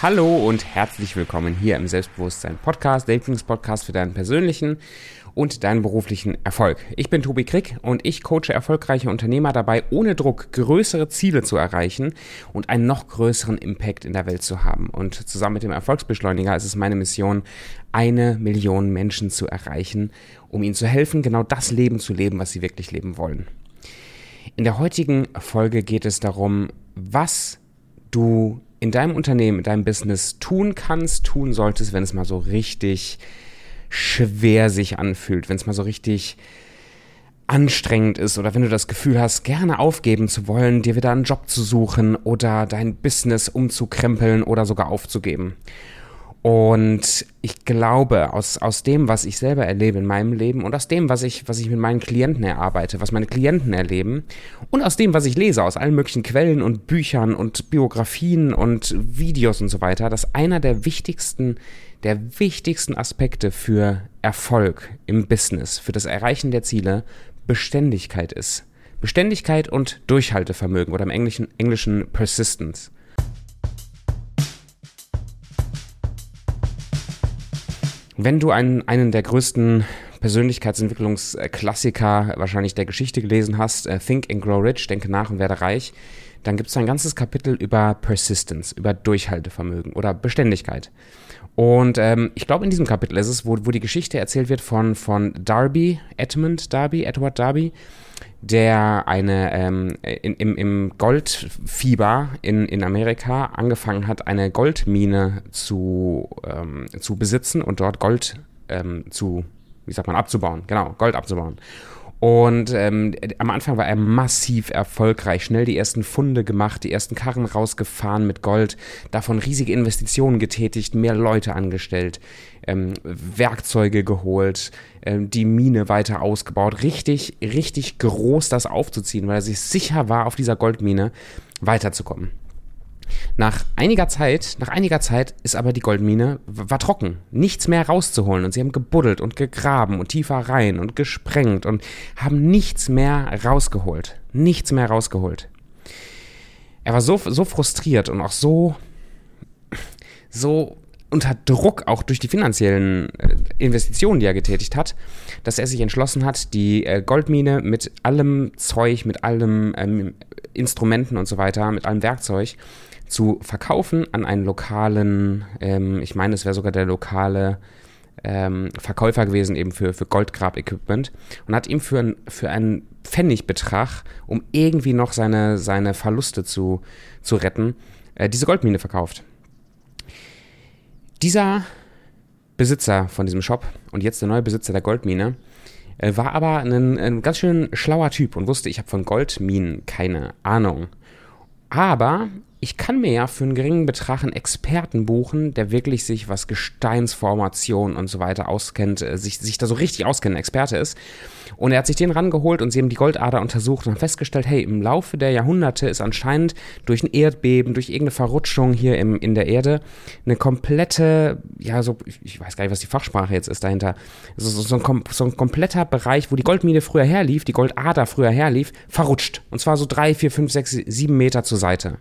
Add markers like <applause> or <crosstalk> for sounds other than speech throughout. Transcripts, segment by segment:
Hallo und herzlich willkommen hier im Selbstbewusstsein Podcast, der Lieblingspodcast für deinen persönlichen und deinen beruflichen Erfolg. Ich bin Tobi Krick und ich coache erfolgreiche Unternehmer dabei, ohne Druck größere Ziele zu erreichen und einen noch größeren Impact in der Welt zu haben. Und zusammen mit dem Erfolgsbeschleuniger ist es meine Mission, eine Million Menschen zu erreichen, um ihnen zu helfen, genau das Leben zu leben, was sie wirklich leben wollen. In der heutigen Folge geht es darum, was du in deinem Unternehmen, in deinem Business tun kannst, tun solltest, wenn es mal so richtig schwer sich anfühlt, wenn es mal so richtig anstrengend ist oder wenn du das Gefühl hast, gerne aufgeben zu wollen, dir wieder einen Job zu suchen oder dein Business umzukrempeln oder sogar aufzugeben. Und ich glaube, aus, aus dem, was ich selber erlebe in meinem Leben und aus dem, was ich, was ich mit meinen Klienten erarbeite, was meine Klienten erleben und aus dem, was ich lese, aus allen möglichen Quellen und Büchern und Biografien und Videos und so weiter, dass einer der wichtigsten, der wichtigsten Aspekte für Erfolg im Business, für das Erreichen der Ziele, Beständigkeit ist. Beständigkeit und Durchhaltevermögen oder im Englischen, Englischen Persistence. Wenn du einen, einen der größten Persönlichkeitsentwicklungsklassiker wahrscheinlich der Geschichte gelesen hast, äh, Think and Grow Rich, denke nach und werde reich, dann gibt es ein ganzes Kapitel über Persistence, über Durchhaltevermögen oder Beständigkeit. Und ähm, ich glaube, in diesem Kapitel ist es, wo, wo die Geschichte erzählt wird von, von Darby, Edmund Darby, Edward Darby, der eine ähm, in, im, im Goldfieber in, in Amerika angefangen hat, eine Goldmine zu, ähm, zu besitzen und dort Gold ähm, zu, wie sagt man, abzubauen. Genau, Gold abzubauen. Und ähm, am Anfang war er massiv erfolgreich, schnell die ersten Funde gemacht, die ersten Karren rausgefahren mit Gold, davon riesige Investitionen getätigt, mehr Leute angestellt, ähm, Werkzeuge geholt, ähm, die Mine weiter ausgebaut, richtig, richtig groß das aufzuziehen, weil er sich sicher war, auf dieser Goldmine weiterzukommen. Nach einiger Zeit, nach einiger Zeit ist aber die Goldmine war trocken, nichts mehr rauszuholen. Und sie haben gebuddelt und gegraben und tiefer rein und gesprengt und haben nichts mehr rausgeholt, nichts mehr rausgeholt. Er war so so frustriert und auch so so unter Druck auch durch die finanziellen äh, Investitionen, die er getätigt hat, dass er sich entschlossen hat, die äh, Goldmine mit allem Zeug, mit allem ähm, Instrumenten und so weiter, mit allem Werkzeug zu verkaufen an einen lokalen, ähm, ich meine, es wäre sogar der lokale ähm, Verkäufer gewesen, eben für, für Goldgrab-Equipment und hat ihm für, ein, für einen Pfennigbetrag, um irgendwie noch seine, seine Verluste zu, zu retten, äh, diese Goldmine verkauft. Dieser Besitzer von diesem Shop und jetzt der neue Besitzer der Goldmine äh, war aber ein, ein ganz schön schlauer Typ und wusste, ich habe von Goldminen keine Ahnung. Aber ich kann mir ja für einen geringen Betrag einen Experten buchen, der wirklich sich, was Gesteinsformation und so weiter auskennt, äh, sich, sich da so richtig auskennt, ein Experte ist. Und er hat sich den rangeholt und sie haben die Goldader untersucht und haben festgestellt, hey, im Laufe der Jahrhunderte ist anscheinend durch ein Erdbeben, durch irgendeine Verrutschung hier im, in der Erde eine komplette, ja, so, ich weiß gar nicht, was die Fachsprache jetzt ist dahinter, so, so, so, ein, so ein kompletter Bereich, wo die Goldmine früher herlief, die Goldader früher herlief, verrutscht. Und zwar so drei, vier, fünf, sechs, sieben Meter zur Seite.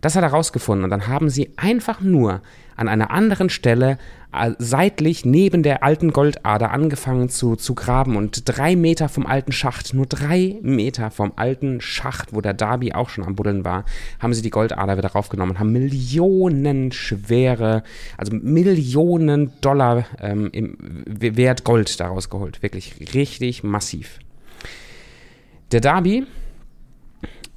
Das hat er rausgefunden und dann haben sie einfach nur an einer anderen Stelle äh, seitlich neben der alten Goldader angefangen zu, zu graben und drei Meter vom alten Schacht, nur drei Meter vom alten Schacht, wo der Darby auch schon am Buddeln war, haben sie die Goldader wieder raufgenommen und haben Millionen schwere, also Millionen Dollar ähm, im Wert Gold daraus geholt. Wirklich richtig massiv. Der Darby,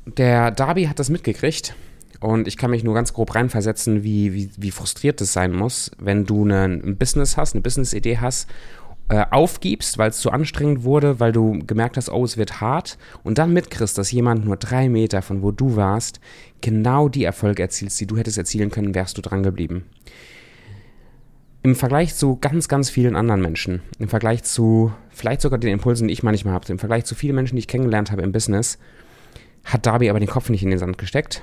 der Darby hat das mitgekriegt und ich kann mich nur ganz grob reinversetzen, wie, wie, wie frustriert es sein muss, wenn du ein Business hast, eine Business-Idee hast, äh, aufgibst, weil es zu anstrengend wurde, weil du gemerkt hast, oh, es wird hart und dann mitkriegst, dass jemand nur drei Meter von wo du warst, genau die Erfolge erzielst, die du hättest erzielen können, wärst du dran geblieben. Im Vergleich zu ganz, ganz vielen anderen Menschen, im Vergleich zu vielleicht sogar den Impulsen, die ich manchmal habe, im Vergleich zu vielen Menschen, die ich kennengelernt habe im Business, hat Darby aber den Kopf nicht in den Sand gesteckt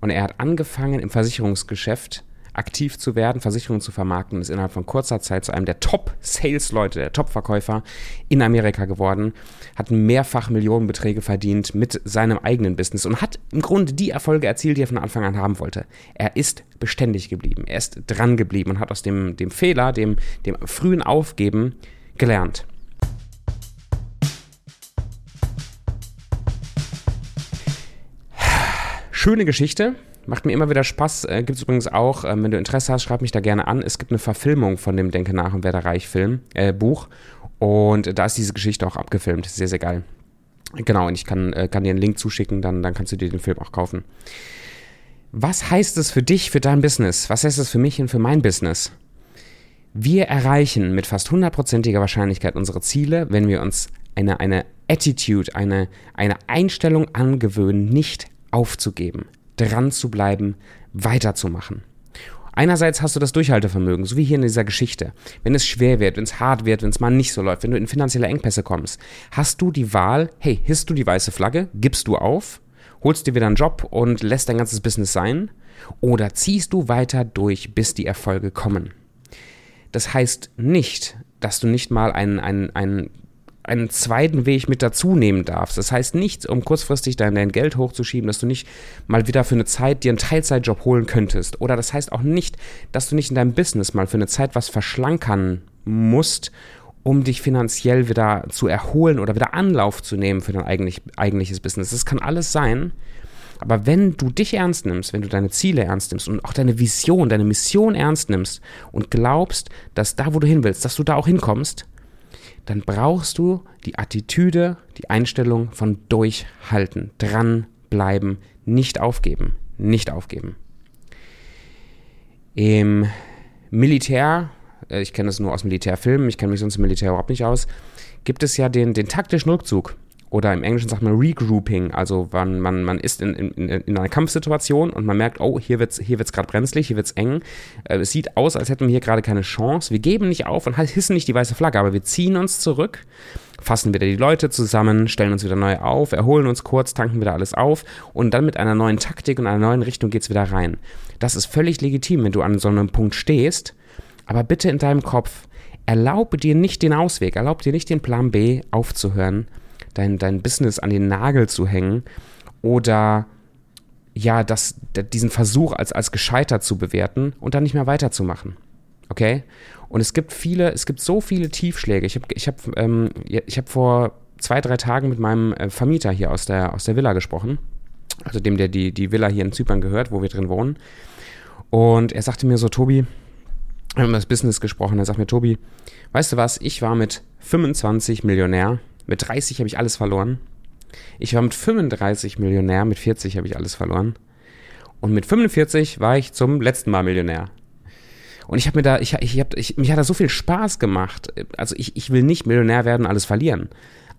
und er hat angefangen, im Versicherungsgeschäft aktiv zu werden, Versicherungen zu vermarkten ist innerhalb von kurzer Zeit zu einem der Top-Sales-Leute, der Top-Verkäufer in Amerika geworden, hat mehrfach Millionenbeträge verdient mit seinem eigenen Business und hat im Grunde die Erfolge erzielt, die er von Anfang an haben wollte. Er ist beständig geblieben, er ist dran geblieben und hat aus dem, dem Fehler, dem, dem frühen Aufgeben gelernt. Schöne Geschichte, macht mir immer wieder Spaß. Äh, gibt es übrigens auch, äh, wenn du Interesse hast, schreib mich da gerne an. Es gibt eine Verfilmung von dem Denke nach und werde reich Film, äh, Buch. Und da ist diese Geschichte auch abgefilmt. Sehr, sehr geil. Genau, und ich kann, äh, kann dir einen Link zuschicken, dann, dann kannst du dir den Film auch kaufen. Was heißt es für dich, für dein Business? Was heißt es für mich und für mein Business? Wir erreichen mit fast hundertprozentiger Wahrscheinlichkeit unsere Ziele, wenn wir uns eine, eine Attitude, eine, eine Einstellung angewöhnen, nicht aufzugeben, dran zu bleiben, weiterzumachen. Einerseits hast du das Durchhaltevermögen, so wie hier in dieser Geschichte. Wenn es schwer wird, wenn es hart wird, wenn es mal nicht so läuft, wenn du in finanzielle Engpässe kommst, hast du die Wahl, hey, hisst du die weiße Flagge, gibst du auf, holst dir wieder einen Job und lässt dein ganzes Business sein, oder ziehst du weiter durch, bis die Erfolge kommen. Das heißt nicht, dass du nicht mal einen, einen, einen einen zweiten Weg mit dazu nehmen darfst. Das heißt nicht, um kurzfristig dein, dein Geld hochzuschieben, dass du nicht mal wieder für eine Zeit dir einen Teilzeitjob holen könntest. Oder das heißt auch nicht, dass du nicht in deinem Business mal für eine Zeit was verschlankern musst, um dich finanziell wieder zu erholen oder wieder Anlauf zu nehmen für dein eigentlich, eigentliches Business. Das kann alles sein. Aber wenn du dich ernst nimmst, wenn du deine Ziele ernst nimmst und auch deine Vision, deine Mission ernst nimmst und glaubst, dass da, wo du hin willst, dass du da auch hinkommst, dann brauchst du die Attitüde, die Einstellung von durchhalten, dranbleiben, nicht aufgeben, nicht aufgeben. Im Militär, äh, ich kenne das nur aus Militärfilmen, ich kenne mich sonst im Militär überhaupt nicht aus, gibt es ja den, den taktischen Rückzug oder im Englischen sagt man Regrouping, also man, man, man ist in, in, in einer Kampfsituation und man merkt, oh, hier wird es hier wird's gerade brenzlig, hier wird es eng. Äh, es sieht aus, als hätten wir hier gerade keine Chance. Wir geben nicht auf und hissen nicht die weiße Flagge, aber wir ziehen uns zurück, fassen wieder die Leute zusammen, stellen uns wieder neu auf, erholen uns kurz, tanken wieder alles auf und dann mit einer neuen Taktik und einer neuen Richtung geht es wieder rein. Das ist völlig legitim, wenn du an so einem Punkt stehst, aber bitte in deinem Kopf, erlaube dir nicht den Ausweg, erlaube dir nicht den Plan B aufzuhören dein, dein Business an den Nagel zu hängen oder ja, das, diesen Versuch als, als gescheitert zu bewerten und dann nicht mehr weiterzumachen. Okay? Und es gibt viele, es gibt so viele Tiefschläge. Ich habe ich hab, ähm, hab vor zwei, drei Tagen mit meinem äh, Vermieter hier aus der, aus der Villa gesprochen. Also dem, der die, die Villa hier in Zypern gehört, wo wir drin wohnen. Und er sagte mir so, Tobi, wir haben über das Business gesprochen, er sagt mir, Tobi, weißt du was, ich war mit 25 Millionär mit 30 habe ich alles verloren. Ich war mit 35 Millionär, mit 40 habe ich alles verloren. Und mit 45 war ich zum letzten Mal Millionär. Und ich habe mir da, ich, ich hab, ich, mich hat da so viel Spaß gemacht. Also ich, ich will nicht Millionär werden, alles verlieren.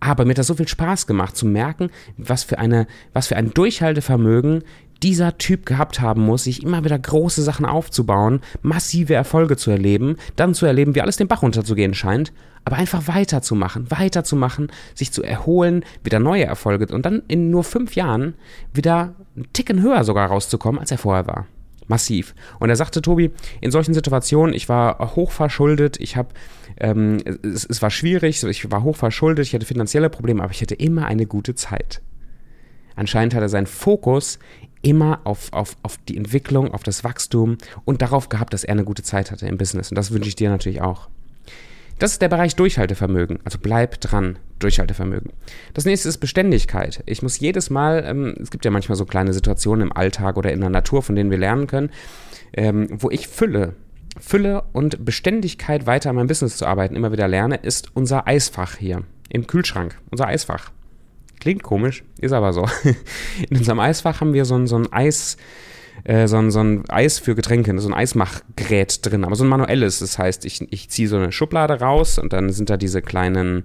Aber mir hat das so viel Spaß gemacht, zu merken, was für eine, was für ein Durchhaltevermögen dieser Typ gehabt haben muss, sich immer wieder große Sachen aufzubauen, massive Erfolge zu erleben, dann zu erleben, wie alles den Bach runterzugehen scheint aber einfach weiterzumachen, weiterzumachen, sich zu erholen, wieder neue Erfolge und dann in nur fünf Jahren wieder einen Ticken höher sogar rauszukommen, als er vorher war. Massiv. Und er sagte, Tobi, in solchen Situationen, ich war hochverschuldet, ich habe, ähm, es, es war schwierig, ich war hochverschuldet, ich hatte finanzielle Probleme, aber ich hatte immer eine gute Zeit. Anscheinend hat er seinen Fokus immer auf, auf, auf die Entwicklung, auf das Wachstum und darauf gehabt, dass er eine gute Zeit hatte im Business. Und das wünsche ich dir natürlich auch. Das ist der Bereich Durchhaltevermögen. Also bleib dran, Durchhaltevermögen. Das nächste ist Beständigkeit. Ich muss jedes Mal, ähm, es gibt ja manchmal so kleine Situationen im Alltag oder in der Natur, von denen wir lernen können, ähm, wo ich Fülle, Fülle und Beständigkeit weiter an meinem Business zu arbeiten immer wieder lerne, ist unser Eisfach hier im Kühlschrank. Unser Eisfach. Klingt komisch, ist aber so. <laughs> In unserem Eisfach haben wir so ein, so ein Eis äh, so, ein, so ein Eis für Getränke, so ein Eismachgerät drin, aber so ein manuelles. Das heißt, ich, ich ziehe so eine Schublade raus und dann sind da diese kleinen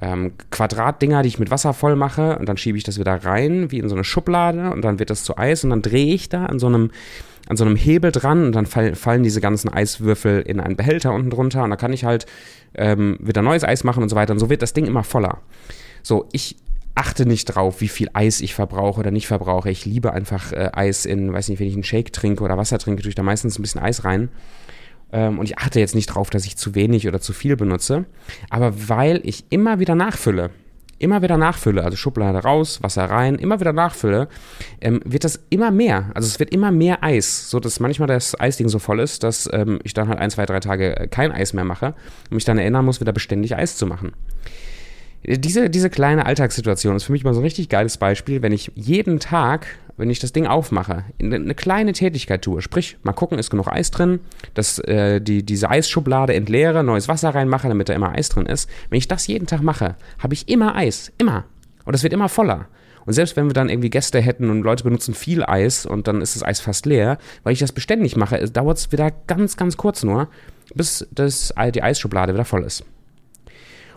ähm, Quadratdinger, die ich mit Wasser voll mache. Und dann schiebe ich das wieder rein, wie in so eine Schublade. Und dann wird das zu Eis. Und dann drehe ich da an so einem an so einem Hebel dran. Und dann fall, fallen diese ganzen Eiswürfel in einen Behälter unten drunter. Und da kann ich halt ähm, wieder neues Eis machen und so weiter. Und so wird das Ding immer voller. So, ich achte nicht drauf, wie viel Eis ich verbrauche oder nicht verbrauche. Ich liebe einfach äh, Eis in, weiß nicht, wenn ich einen Shake trinke oder Wasser trinke, tue ich da meistens ein bisschen Eis rein. Ähm, und ich achte jetzt nicht drauf, dass ich zu wenig oder zu viel benutze. Aber weil ich immer wieder nachfülle, immer wieder nachfülle, also Schublade raus, Wasser rein, immer wieder nachfülle, ähm, wird das immer mehr. Also es wird immer mehr Eis, so dass manchmal das Eisding so voll ist, dass ähm, ich dann halt ein, zwei, drei Tage kein Eis mehr mache und mich dann erinnern muss, wieder beständig Eis zu machen. Diese, diese kleine Alltagssituation ist für mich mal so ein richtig geiles Beispiel, wenn ich jeden Tag, wenn ich das Ding aufmache, eine kleine Tätigkeit tue, sprich, mal gucken, ist genug Eis drin, dass äh, die, diese Eisschublade entleere, neues Wasser reinmache, damit da immer Eis drin ist. Wenn ich das jeden Tag mache, habe ich immer Eis, immer. Und es wird immer voller. Und selbst wenn wir dann irgendwie Gäste hätten und Leute benutzen viel Eis und dann ist das Eis fast leer, weil ich das beständig mache, dauert es wieder ganz, ganz kurz nur, bis das, die Eisschublade wieder voll ist.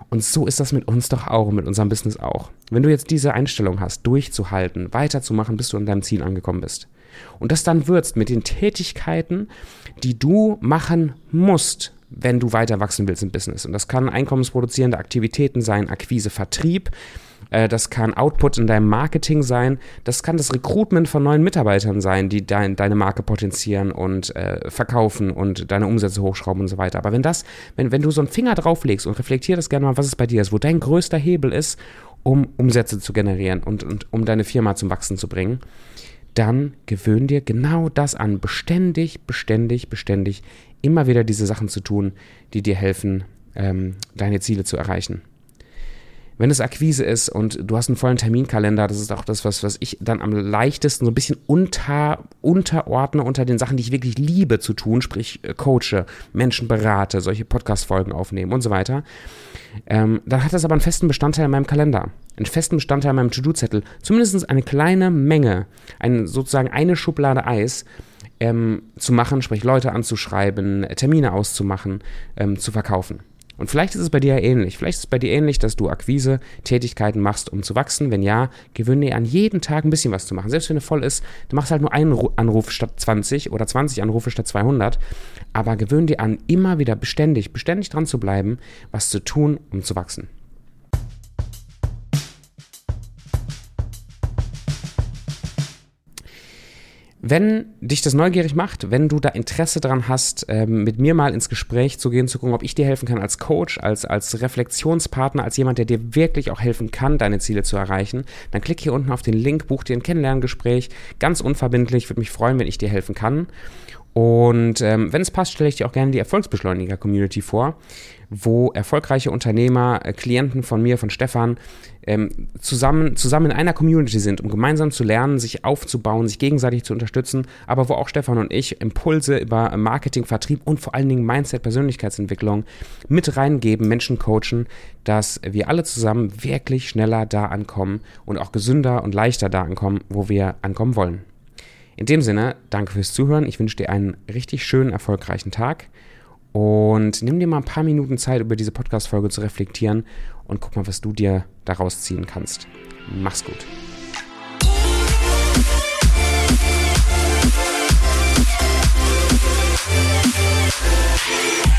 Und so ist das mit uns doch auch, mit unserem Business auch. Wenn du jetzt diese Einstellung hast, durchzuhalten, weiterzumachen, bis du an deinem Ziel angekommen bist. Und das dann würzt mit den Tätigkeiten, die du machen musst, wenn du weiter wachsen willst im Business. Und das kann einkommensproduzierende Aktivitäten sein, Akquise, Vertrieb, das kann Output in deinem Marketing sein, das kann das Recruitment von neuen Mitarbeitern sein, die dein, deine Marke potenzieren und äh, verkaufen und deine Umsätze hochschrauben und so weiter. Aber wenn das, wenn, wenn du so einen Finger drauflegst und reflektier das gerne mal, was es bei dir ist, wo dein größter Hebel ist, um Umsätze zu generieren und, und um deine Firma zum Wachsen zu bringen, dann gewöhn dir genau das an, beständig, beständig, beständig immer wieder diese Sachen zu tun, die dir helfen, ähm, deine Ziele zu erreichen. Wenn es Akquise ist und du hast einen vollen Terminkalender, das ist auch das, was, was ich dann am leichtesten so ein bisschen unter, unterordne unter den Sachen, die ich wirklich liebe zu tun, sprich äh, coache, Menschen berate, solche Podcast-Folgen aufnehmen und so weiter. Ähm, dann hat das aber einen festen Bestandteil in meinem Kalender, einen festen Bestandteil in meinem To-Do-Zettel, zumindest eine kleine Menge, ein, sozusagen eine Schublade Eis, ähm, zu machen, sprich Leute anzuschreiben, Termine auszumachen, ähm, zu verkaufen. Und vielleicht ist es bei dir ja ähnlich. Vielleicht ist es bei dir ähnlich, dass du Akquise-Tätigkeiten machst, um zu wachsen. Wenn ja, gewöhne dir an jeden Tag ein bisschen was zu machen. Selbst wenn er voll ist, du machst halt nur einen Anruf statt 20 oder 20 Anrufe statt 200. Aber gewöhne dir an, immer wieder beständig, beständig dran zu bleiben, was zu tun, um zu wachsen. Wenn dich das neugierig macht, wenn du da Interesse dran hast, ähm, mit mir mal ins Gespräch zu gehen, zu gucken, ob ich dir helfen kann als Coach, als, als Reflexionspartner, als jemand, der dir wirklich auch helfen kann, deine Ziele zu erreichen, dann klick hier unten auf den Link, buch dir ein Kennenlerngespräch, ganz unverbindlich, würde mich freuen, wenn ich dir helfen kann. Und ähm, wenn es passt, stelle ich dir auch gerne die Erfolgsbeschleuniger-Community vor, wo erfolgreiche Unternehmer, äh, Klienten von mir, von Stefan, ähm, zusammen, zusammen in einer Community sind, um gemeinsam zu lernen, sich aufzubauen, sich gegenseitig zu unterstützen, aber wo auch Stefan und ich Impulse über Marketing, Vertrieb und vor allen Dingen Mindset, Persönlichkeitsentwicklung mit reingeben, Menschen coachen, dass wir alle zusammen wirklich schneller da ankommen und auch gesünder und leichter da ankommen, wo wir ankommen wollen. In dem Sinne, danke fürs Zuhören. Ich wünsche dir einen richtig schönen, erfolgreichen Tag. Und nimm dir mal ein paar Minuten Zeit, über diese Podcast-Folge zu reflektieren und guck mal, was du dir daraus ziehen kannst. Mach's gut. Yeah.